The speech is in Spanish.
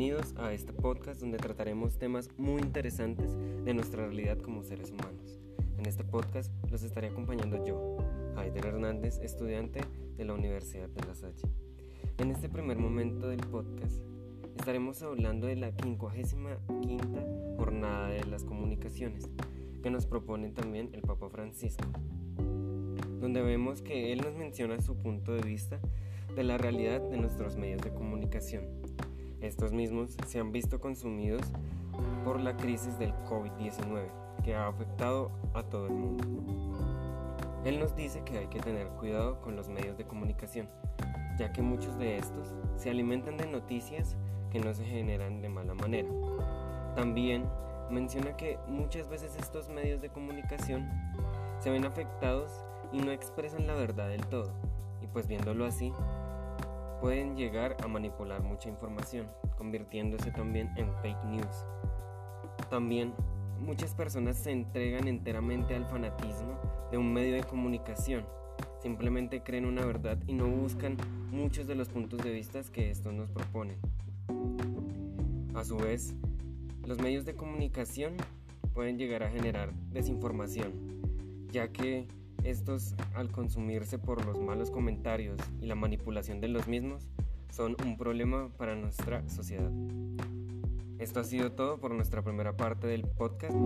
a este podcast donde trataremos temas muy interesantes de nuestra realidad como seres humanos. En este podcast los estaré acompañando yo, Haider Hernández, estudiante de la Universidad de La Salle. En este primer momento del podcast estaremos hablando de la 55 Jornada de las Comunicaciones que nos propone también el Papa Francisco, donde vemos que él nos menciona su punto de vista de la realidad de nuestros medios de comunicación. Estos mismos se han visto consumidos por la crisis del COVID-19 que ha afectado a todo el mundo. Él nos dice que hay que tener cuidado con los medios de comunicación, ya que muchos de estos se alimentan de noticias que no se generan de mala manera. También menciona que muchas veces estos medios de comunicación se ven afectados y no expresan la verdad del todo, y pues viéndolo así, pueden llegar a manipular mucha información, convirtiéndose también en fake news. También muchas personas se entregan enteramente al fanatismo de un medio de comunicación. Simplemente creen una verdad y no buscan muchos de los puntos de vista que estos nos proponen. A su vez, los medios de comunicación pueden llegar a generar desinformación, ya que estos, al consumirse por los malos comentarios y la manipulación de los mismos, son un problema para nuestra sociedad. Esto ha sido todo por nuestra primera parte del podcast.